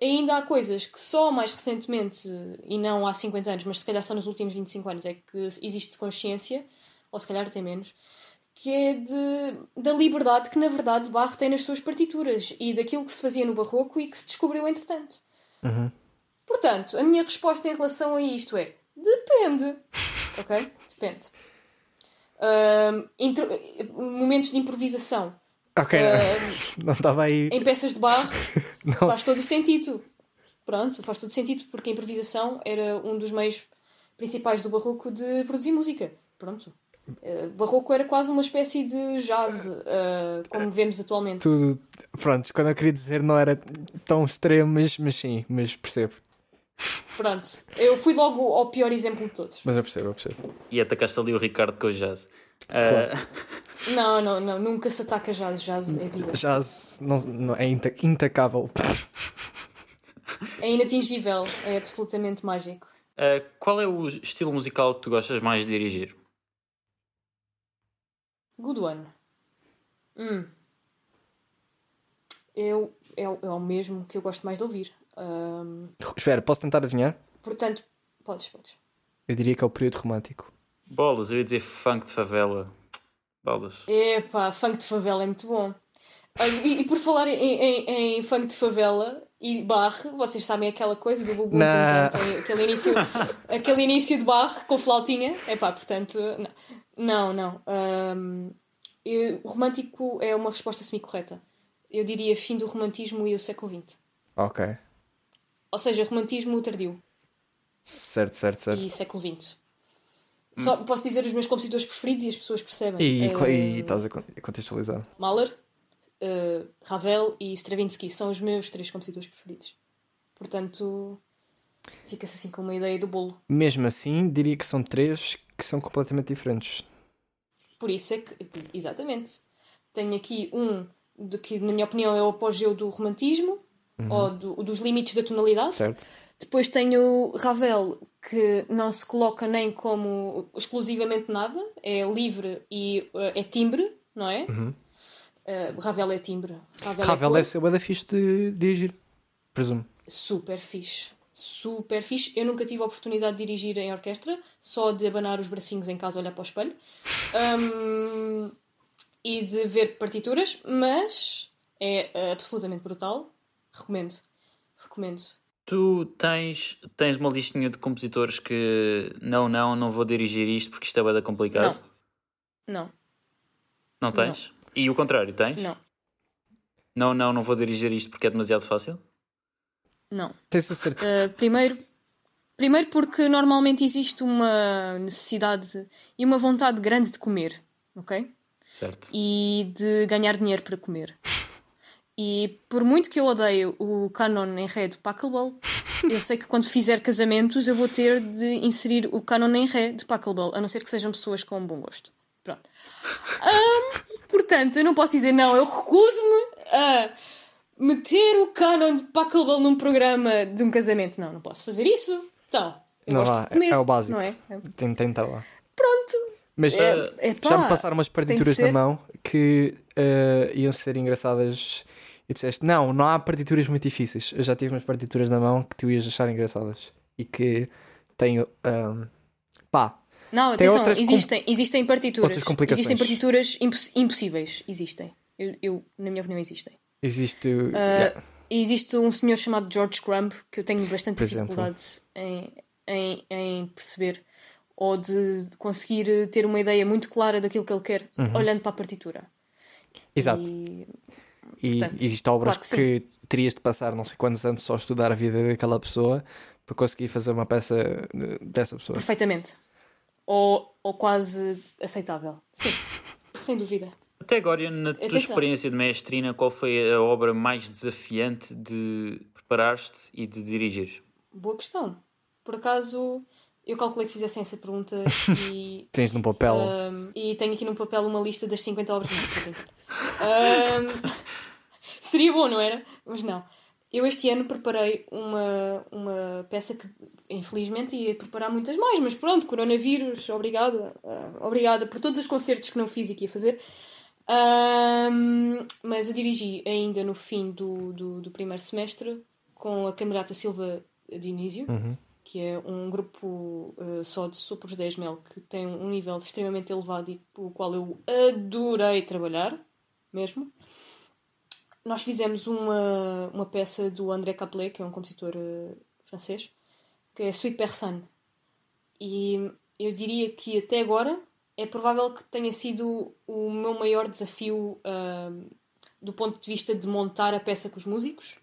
Ainda há coisas que só mais recentemente, e não há 50 anos, mas se calhar só nos últimos 25 anos, é que existe consciência, ou se calhar até menos, que é de, da liberdade que na verdade Bach tem nas suas partituras e daquilo que se fazia no barroco e que se descobriu entretanto. Uhum. Portanto, a minha resposta em relação a isto é depende. Ok? Depende. Momentos de improvisação Ok, não estava aí. em peças de bar Não. faz todo o sentido. Pronto, faz todo o sentido porque a improvisação era um dos meios principais do barroco de produzir música. Pronto. Uh, barroco era quase uma espécie de jazz, uh, como vemos atualmente. Tudo. Pronto, quando eu queria dizer não era tão extremo, mas, mas sim, mas percebo. Pronto. Eu fui logo ao pior exemplo de todos. Mas eu percebo, eu percebo. E atacaste ali o Ricardo com o jazz. Claro. Ah, Não, não, não. Nunca se ataca jazz. Jazz é vida. Se- não, não, é inta- intacável. É inatingível. É absolutamente mágico. qual é o estilo musical que tu gostas mais de dirigir? Good one. Hum. Eu, é, o- é o mesmo que eu gosto mais de ouvir. Ahm, Espera, posso tentar adivinhar? portanto, podes, podes. Eu diria que é o período romântico. Bolas, eu ia dizer funk de favela. Bolas. Epá, funk de favela é muito bom. E, e por falar em, em- em funk de favela e barre, vocês sabem aquela coisa do Bubu, aquele início, aquele início de barre com flautinha. Epá, portanto, não, não. não. Ahm, eu- romântico é uma resposta semi-correta. Eu diria fim do romantismo e o século XX. Ok. Ou seja, romantismo tardio Certo, certo, certo. e século XX. Só posso dizer os meus compositores preferidos e as pessoas percebem. E, Eh, e estás a con- a contextualizar. Mahler, eh, Ravel e Stravinsky são os meus três compositores preferidos. Portanto, fica-se assim com uma ideia do bolo. Mesmo assim, diria que são três que são completamente diferentes. Por isso é que, exatamente, tenho aqui um de que, na minha opinião, é o apogeu do romantismo ou do- dos limites da tonalidade. Certo? Depois tenho Ravel, que não se coloca nem como exclusivamente nada, é livre e eh, é timbre, não é? Eh, Ravel é timbre. Ravel, Ravel é deve ser bué da fixe de dirigir. Presumo. super fixe. Super fixe. Eu nunca tive a oportunidade de dirigir em orquestra, só de abanar os bracinhos em casa, olhar para o espelho Ahm, e de ver partituras, mas é eh, absolutamente brutal. Recomendo. Recomendo. Tu tens, tens uma listinha de compositores que não, não, não vou dirigir isto porque isto é bada complicado. Não, Não tens? E o contrário, tens? não. Não, não, não vou dirigir isto porque é demasiado fácil? Não. Tens a certeza. Uh, primeiro, primeiro porque normalmente existe uma necessidade e uma vontade grande de comer, ok? Certo. E de ganhar dinheiro para comer. E por muito que eu odeie o canon em ré de Pachelbel, eu sei que quando fizer casamentos eu vou ter de inserir o canon em ré de Pachelbel, a não ser que sejam pessoas com bom gosto. Pronto. Ahm, portanto, eu não posso dizer não, eu recuso-me a meter o canon de Pachelbel num programa de um casamento. Não, não posso fazer isso. Então, eu Não gosto comer, é o básico. Não é? Tem, tem de estar lá. Pronto. Mas É, é pá, já me passaram umas partituras tem na mão que eh, iam ser engraçadas e disseste: Não, não há partituras muito difíceis. Eu já tive umas partituras na mão que tu ias achar engraçadas e que tenho. ahm, pá, Não, Tem atenção, outras existem, existem partituras. outras complicações. Existem partituras imposs- impossíveis. Existem. Eu, eu, na minha opinião, existem. Existe. Ah, yeah. Existe um senhor chamado George Crumb que eu tenho bastante Por dificuldade em, em, em perceber ou de, de conseguir ter uma ideia muito clara daquilo que ele quer Uhum. olhando para a partitura. Exato. E, E portanto, existem obras claro que que, terias de passar não sei quantos anos só a estudar a vida daquela pessoa para conseguir fazer uma peça eh, dessa pessoa. perfeitamente. Ou, ou quase aceitável. Sim, sem dúvida. Até agora, na tua Atenção. experiência de maestrina, qual foi a obra mais desafiante de preparaste e de dirigir? Boa questão. Por acaso, eu calculei que fizessem essa pergunta e Tens num papel. Um, e tenho aqui num papel uma lista das 50 obras. Um, seria bom, não era? Mas não. Eu este ano preparei uma, uma peça que, infelizmente, ia preparar muitas mais, mas pronto, coronavírus, obrigada. ah, obrigada por todos os concertos que não fiz e que ia fazer. Um, mas eu dirigi ainda no fim do, do, do primeiro semestre com a Camerata Silva Dionísio Uhum. que é um grupo uh, só de sopros 10 mel que tem um nível extremamente elevado e o qual eu adorei trabalhar, mesmo. Nós fizemos uma, uma peça do André Caplet, que é um compositor uh, francês, que é Suite Personne. E eu diria que até agora é provável que tenha sido o meu maior desafio uh, do ponto de vista de montar a peça com os músicos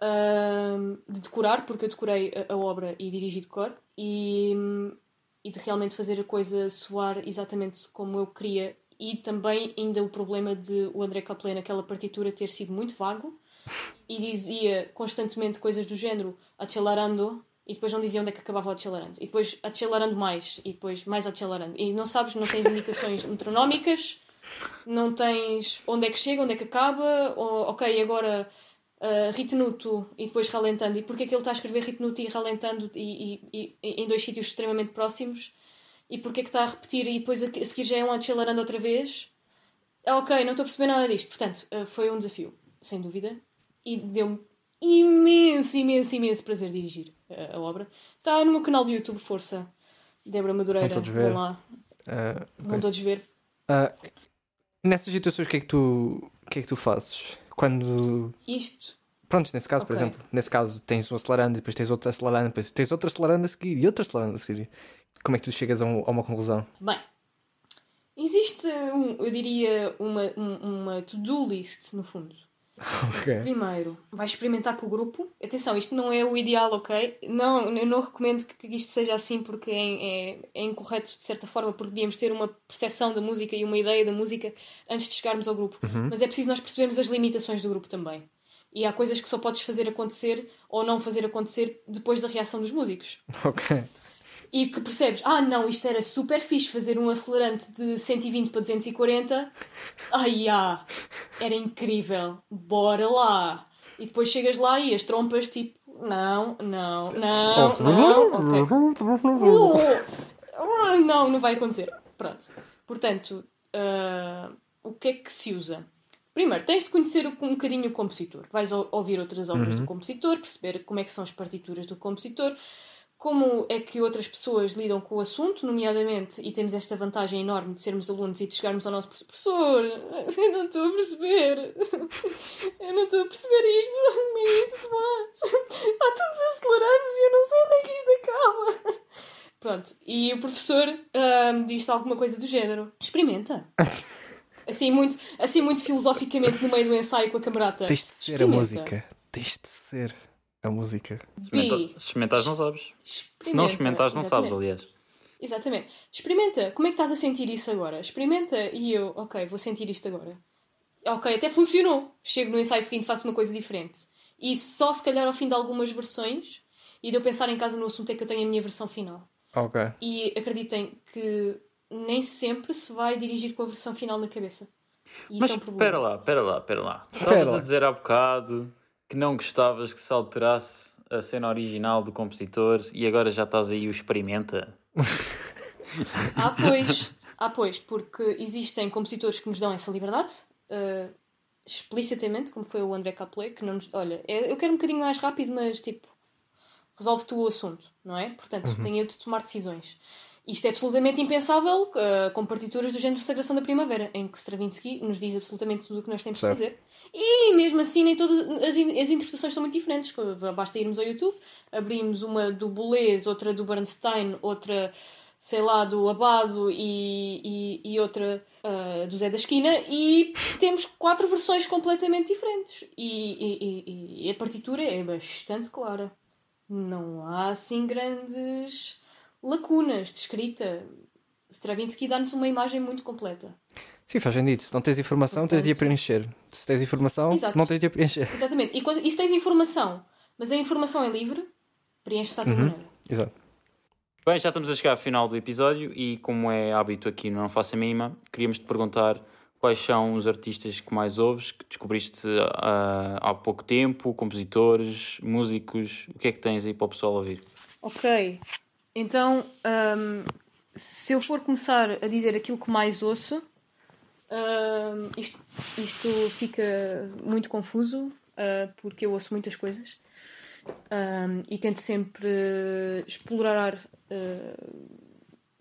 ahm, de decorar, porque eu decorei a, a obra e dirigi de cor, e, e de realmente fazer a coisa soar exatamente como eu queria. E também ainda o problema de o André Caplet naquela partitura ter sido muito vago e dizia constantemente coisas do género accelerando e depois não dizia onde é que acabava o accelerando e depois acelerando mais e depois mais acelerando e não sabes, não tens indicações metronómicas não tens onde é que chega, onde é que acaba ou, ok, agora uh, e depois ralentando. E porquê é que ele está a escrever ritenuto e ralentando e, e- e- em dois sítios extremamente próximos? E porquê é que está a repetir e depois a, a seguir já é um acelerando outra vez? Ah, ok, não estou a perceber nada disto. Portanto, uh, foi um desafio, sem dúvida. E deu-me imenso, imenso, imenso prazer dirigir uh, a obra. Está no meu canal do YouTube, força. Débora Madureira, Vão todos ver. vão lá, Ah, vão todos ver. Ah, nessas situações, o que é que tu, o que é que tu fazes? Quando. Isto Pronto, nesse caso, por Ok. exemplo, nesse caso tens um acelerando, depois tens outro acelerando, depois tens outro acelerando a seguir e outro acelerando a seguir. Como é que tu chegas a, um- a uma conclusão? Bem, existe, um, eu diria, uma, um- uma to-do list, no fundo. Ok. Primeiro, vais experimentar com o grupo. Atenção, isto não é o ideal, ok? Não, eu não recomendo que isto seja assim porque é, é, é incorreto de certa forma, porque devíamos ter uma percepção da música e uma ideia da música antes de chegarmos ao grupo. Mas é preciso nós percebermos as limitações do grupo também. E há coisas que só podes fazer acontecer ou não fazer acontecer depois da reação dos músicos. Ok. E que percebes, ah não, isto era super fixe fazer um acelerante de 120 para 240, ai ah, era incrível, bora lá. E depois chegas lá e as trompas tipo, não, não, não, não, ok. Uh, não, não vai acontecer. Pronto. Portanto, ah, o que é que se usa? Primeiro, tens de conhecer um bocadinho o compositor. Vais ou- ouvir outras obras do compositor, perceber como é que são as partituras do compositor, como é que outras pessoas lidam com o assunto, nomeadamente, e temos esta vantagem enorme de sermos alunos e de chegarmos ao nosso professor. Eu não estou a perceber. Eu não estou a perceber isto. Como é isso faz? Há tantos acelerantes e eu não sei onde é que isto acaba. Pronto, e o professor ahm, diz alguma coisa do género. Experimenta. Assim muito, assim muito filosoficamente no meio do ensaio com a camarata. Tens de ser a música. Tens de ser a música. Experimenta-. Se experimentares, não sabes. Se não experimentares, não sabes, aliás. Exatamente. Experimenta. Como é que estás a sentir isso agora? Experimenta e eu, ok, vou sentir isto agora. Ok, até funcionou. Chego no ensaio seguinte, faço uma coisa diferente. E só se calhar ao fim de algumas versões e de eu pensar em casa no assunto é que eu tenho a minha versão final. Ok. E acreditem que nem sempre se vai dirigir com a versão final na cabeça. E Mas isso é um problema. espera lá, espera lá, espera lá. Espera Estavas a dizer há bocado que não gostavas que se alterasse a cena original do compositor e agora já estás aí o experimenta. Ah, pois. Ah, pois, porque existem compositores que nos dão essa liberdade, eh, explicitamente, como foi o André Caplet, que não nos. Olha, é- eu quero um bocadinho mais rápido, mas tipo, resolve tu o assunto, não é? Portanto, tenho eu de tomar decisões. Isto é absolutamente impensável eh, com partituras do género Sagração da Primavera, em que Stravinsky nos diz absolutamente tudo o que nós temos Certo. de fazer. E mesmo assim, nem todas as, in- as interpretações são muito diferentes. Basta irmos ao YouTube, abrimos uma do Boulez, outra do Bernstein, outra, sei lá, do Abado e, e, e outra ah, do Zé da Esquina, e temos quatro versões completamente diferentes. E- e a partitura é bastante clara. Não há assim grandes lacunas de escrita. Stravinsky dá-nos uma imagem muito completa. Sim, faz sentido. Se não tens informação, tens de a preencher. Se tens informação, Exato. não tens de a preencher. Exatamente. E, quando, e se tens informação, mas a informação é livre, preenche-se à tua maneira. Exato. Bem, já estamos a chegar ao final do episódio e, como é hábito aqui no Não Faço a Mínima, queríamos te perguntar quais são os artistas que mais ouves, que descobriste ah, há pouco tempo, compositores, músicos, o que é que tens aí para o pessoal ouvir? Ok. Então, hum, se eu for começar a dizer aquilo que mais ouço, hum, isto, isto fica muito confuso, ah, porque eu ouço muitas coisas. Hum, e tento sempre explorar ah,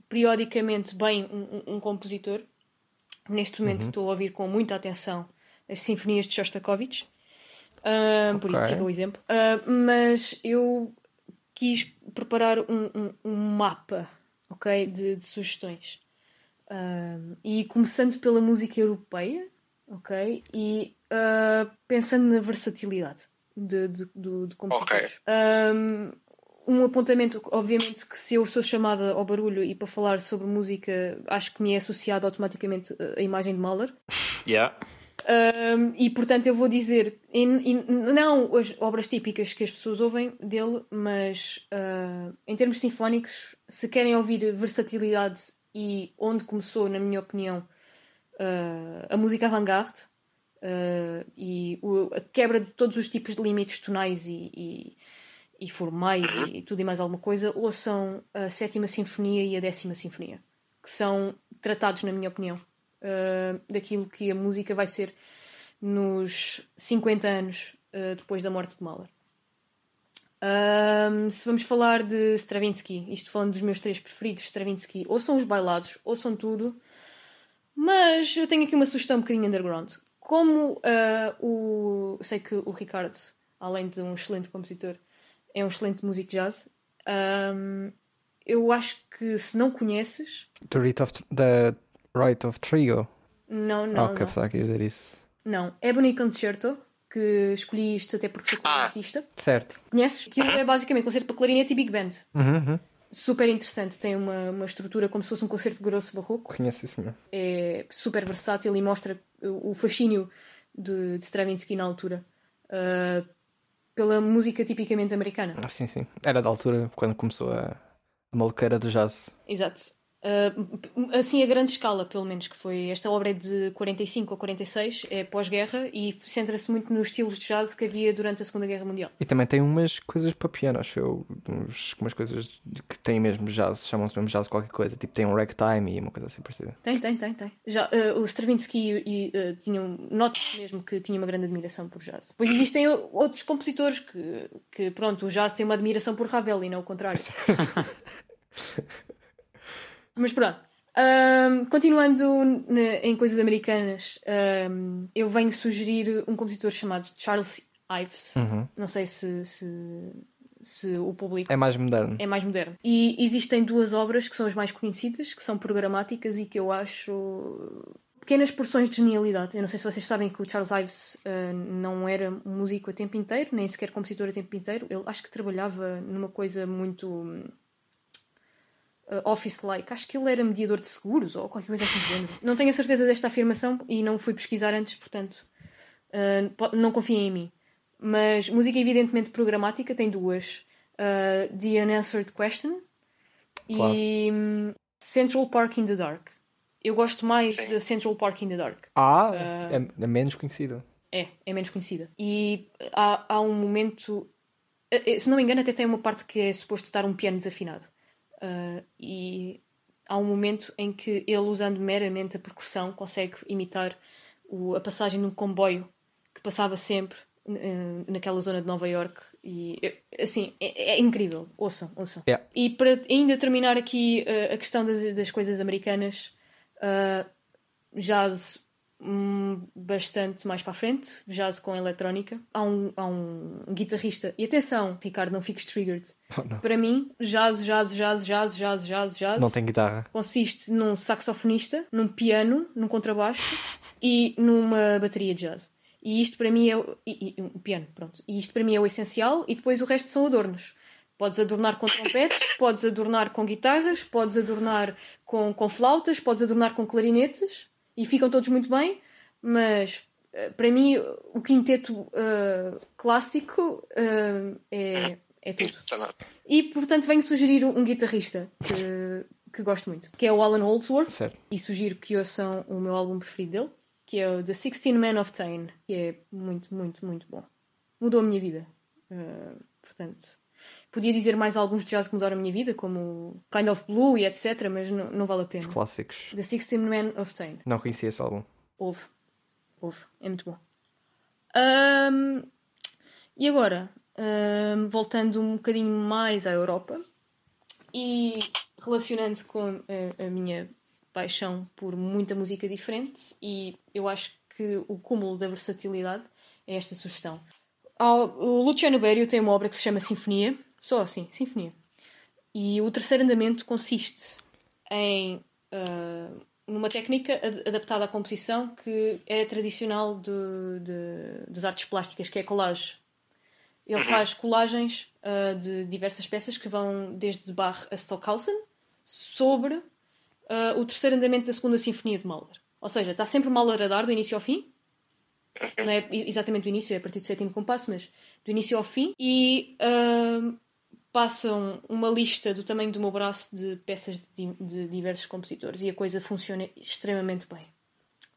periodicamente bem um, um- um compositor. Neste momento estou a ouvir com muita atenção as sinfonias de Shostakovich. Ah, Por Ok. isso fica o exemplo. Ah, mas eu quis preparar um, um- um mapa ok, de, de sugestões. Um, e começando pela música europeia, ok? E uh, pensando na versatilidade de, de, do- de compositores. Um, um apontamento, obviamente, que se eu sou chamada ao barulho e para falar sobre música, acho que me é associado automaticamente uh, a imagem de Mahler. Yeah. Um, e portanto eu vou dizer em- em- não as obras típicas que as pessoas ouvem dele, mas uh, em termos sinfónicos, se querem ouvir versatilidade e onde começou, na minha opinião, uh, a música avant-garde uh, e o- a quebra de todos os tipos de limites tonais e, e, e formais e tudo e mais alguma coisa, ouçam a sétima sinfonia e a décima sinfonia, que são tratados, na minha opinião, uh, daquilo que a música vai ser nos 50 anos uh, depois da morte de Mahler. Um, se vamos falar de Stravinsky, isto falando dos meus três preferidos, Stravinsky, ou são os bailados, ou são tudo, mas eu tenho aqui uma sugestão um bocadinho underground. Como uh, o. Sei que o Ricardo, além de um excelente compositor, é um excelente músico de jazz, um, eu acho que se não conheces, The of, the right of Trio. não, Não, não. ok, não. pensava que ia dizer isso. Não, Ebony Concerto, que escolhi isto até porque sou clarinetista. Certo. Conheces? Aquilo é basicamente concerto para clarinete e big band. Uhum, uhum. Super interessante, tem uma, uma estrutura como se fosse um concerto grosso barroco. Conheço isso, senhor. É super versátil e mostra o fascínio de, de Stravinsky na altura. ah, pela música tipicamente americana. Ah, sim, sim. Era da altura quando começou a, a maluqueira do jazz. Exato. Ah, assim, a grande escala, pelo menos, que foi. Esta obra é de 45 ou 46, é pós-guerra e centra-se muito nos estilos de jazz que havia durante a Segunda Guerra Mundial. E também tem umas coisas para piano, acho eu. Uns, umas coisas que têm mesmo jazz, chamam-se mesmo jazz qualquer coisa. Tipo, tem um ragtime e uma coisa assim parecida. Tem, tem, tem, tem. Já, eh, o Stravinsky e, eh, tinham, nota mesmo que tinha uma grande admiração por jazz. Pois existem outros compositores que, que, pronto, o jazz tem uma admiração por Ravel e não o contrário. Mas pronto. Ahm, continuando em coisas americanas, ahm, eu venho sugerir um compositor chamado Charles Ives. Uhum. Não sei se, se, se o público É mais moderno. é mais moderno. E existem duas obras que são as mais conhecidas, que são programáticas e que eu acho pequenas porções de genialidade. Eu não sei se vocês sabem que o Charles Ives uh, não era músico a tempo inteiro, nem sequer compositor a tempo inteiro. Ele acho que trabalhava numa coisa muito office-like. Acho que ele era mediador de seguros ou qualquer coisa assim do género. Não tenho a certeza desta afirmação e não fui pesquisar antes, portanto, uh, não confiem em mim. Mas música evidentemente programática tem duas. The Unanswered Question Claro. e hum, Central Park in the Dark. Eu gosto mais Sim. de Central Park in the Dark. Ah, Ah. é, é menos conhecido. É, é menos conhecida. E há, há um momento. eh, eh, Se não me engano, até tem uma parte que é suposto estar um piano desafinado. Ah, e há um momento em que ele, usando meramente a percussão, consegue imitar o- a passagem de um comboio que passava sempre eh, naquela zona de Nova York. E assim, é, é incrível. Ouçam, ouçam. Yeah. E para ainda terminar aqui eh, a questão das, das coisas americanas, jazz bastante mais para a frente, jazz com eletrónica. Há um, há um guitarrista, e atenção, Ricardo, não fiques triggered. Oh. Para mim, jazz, jazz, jazz, jazz, jazz, jazz, jazz Não tem guitarra. consiste num saxofonista, num piano, num contrabaixo e numa bateria de jazz. E isto para mim é o, e, e- um piano, pronto. E isto para mim é o essencial e depois o resto são adornos. Podes adornar com trompetes, podes adornar com guitarras, podes adornar com, com flautas, podes adornar com clarinetes e ficam todos muito bem, mas eh, para mim o quinteto eh, clássico eh, é, é tudo. Tá. E portanto venho sugerir um, um guitarrista que, que gosto muito, que é o Alan Holdsworth, Certo. e sugiro que ouçam o meu álbum preferido dele, que é o The Sixteen Men of Tane, que é muito, muito, muito bom. Mudou a minha vida. Uh, portanto, podia dizer mais alguns de jazz que mudaram a minha vida, como Kind of Blue e etc., mas não, não vale a pena. Os clássicos. The Sixteen Men of Tane. Não conhecia esse álbum. Houve. Houve. É muito bom. Ahm, e agora, ahm, voltando um bocadinho mais à Europa e relacionando com a, a minha paixão por muita música diferente, e eu acho que o cúmulo da versatilidade é esta sugestão. O Luciano Berio tem uma obra que se chama Sinfonia, só assim, Sinfonia. E o terceiro andamento consiste em ah, numa técnica ad- adaptada à composição que é tradicional de, de- das artes plásticas, que é a collage. Ele faz colagens ah, de diversas peças que vão desde Bach a Stockhausen sobre ah, o terceiro andamento da segunda sinfonia de Mahler. Ou seja, está sempre Mahler a dar do início ao fim. Não é exatamente do início, é a partir do sétimo compasso, mas do início ao fim. E ah, passam uma lista do tamanho do meu braço de peças de, de diversos compositores e a coisa funciona extremamente bem.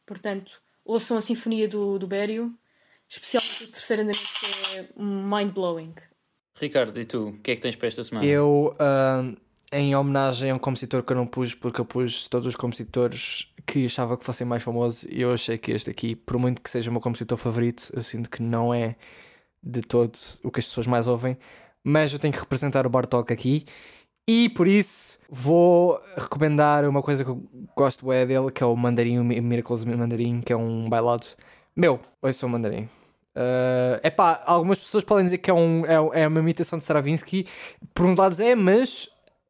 Portanto, ouçam a Sinfonia do, do Bério, especialmente o terceiro andamento que é mind-blowing. Ricardo, e tu? O que é que tens para esta semana? Eu, ah, em homenagem a um compositor que eu não pus, porque eu pus todos os compositores que achava que fossem mais famosos, e eu achei que este aqui, por muito que seja o meu compositor favorito, eu sinto que não é de todo o que as pessoas mais ouvem, mas eu tenho que representar o Bartok aqui. E por isso vou recomendar uma coisa que eu gosto é dele, que é o Mandarim, o Mi- Miracles Mandarim, que é um bailado. Meu, ouça o Mandarim. É epá, algumas pessoas podem dizer que é, um, é, é uma imitação de Stravinsky. Por uns lados é, mas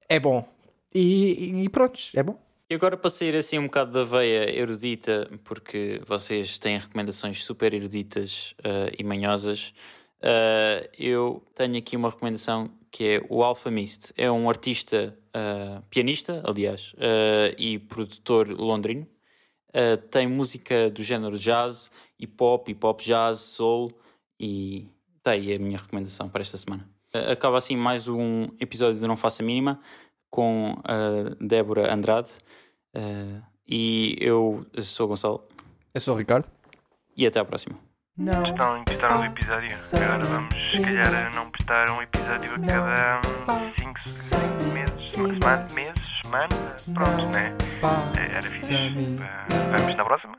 é bom. E, e pronto, é bom. E agora para sair assim um bocado da veia erudita, porque vocês têm recomendações super eruditas eh, e manhosas, eh, eu tenho aqui uma recomendação que é o Alpha Mist. É um artista, eh, pianista, aliás, eh, e produtor londrino. Tem música do género jazz, hip hop, hip hop jazz, soul e tá aí a minha recomendação para esta semana. Acaba assim mais um episódio de Não Faça Mínima com a Débora Andrade e eu sou o Gonçalo Eu sou o Ricardo. e até à próxima. Gostaram, gostaram do episódio? Agora vamos, se calhar, não. prestar um episódio a cada 5 meses, semana, meses, semana, pronto, né? Era fixe. Vamos na próxima?